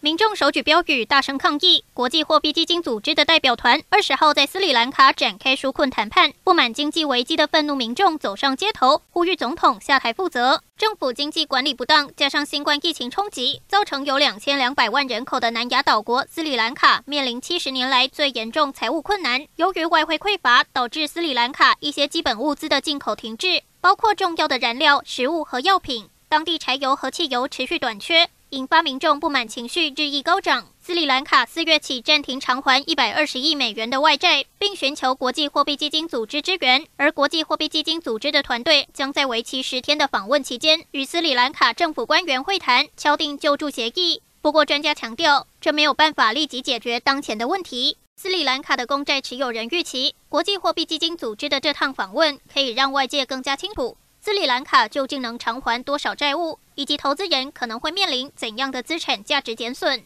民众手举标语，大声抗议。国际货币基金组织的代表团二十号在斯里兰卡展开纾困谈判。不满经济危机的愤怒民众走上街头，呼吁总统下台负责。政府经济管理不当，加上新冠疫情冲击，造成有两千两百万人口的南亚岛国斯里兰卡面临七十年来最严重财务困难。由于外汇匮乏，导致斯里兰卡一些基本物资的进口停滞，包括重要的燃料、食物和药品。当地柴油和汽油持续短缺。引发民众不满情绪日益高涨，斯里兰卡四月起暂停偿还一百二十亿美元的外债，并寻求国际货币基金组织支援。而国际货币基金组织的团队将在为期十天的访问期间，与斯里兰卡政府官员会谈，敲定救助协议。不过，专家强调，这没有办法立即解决当前的问题。斯里兰卡的公债持有人预期，国际货币基金组织的这趟访问可以让外界更加清楚。斯里兰卡究竟能偿还多少债务，以及投资人可能会面临怎样的资产价值减损？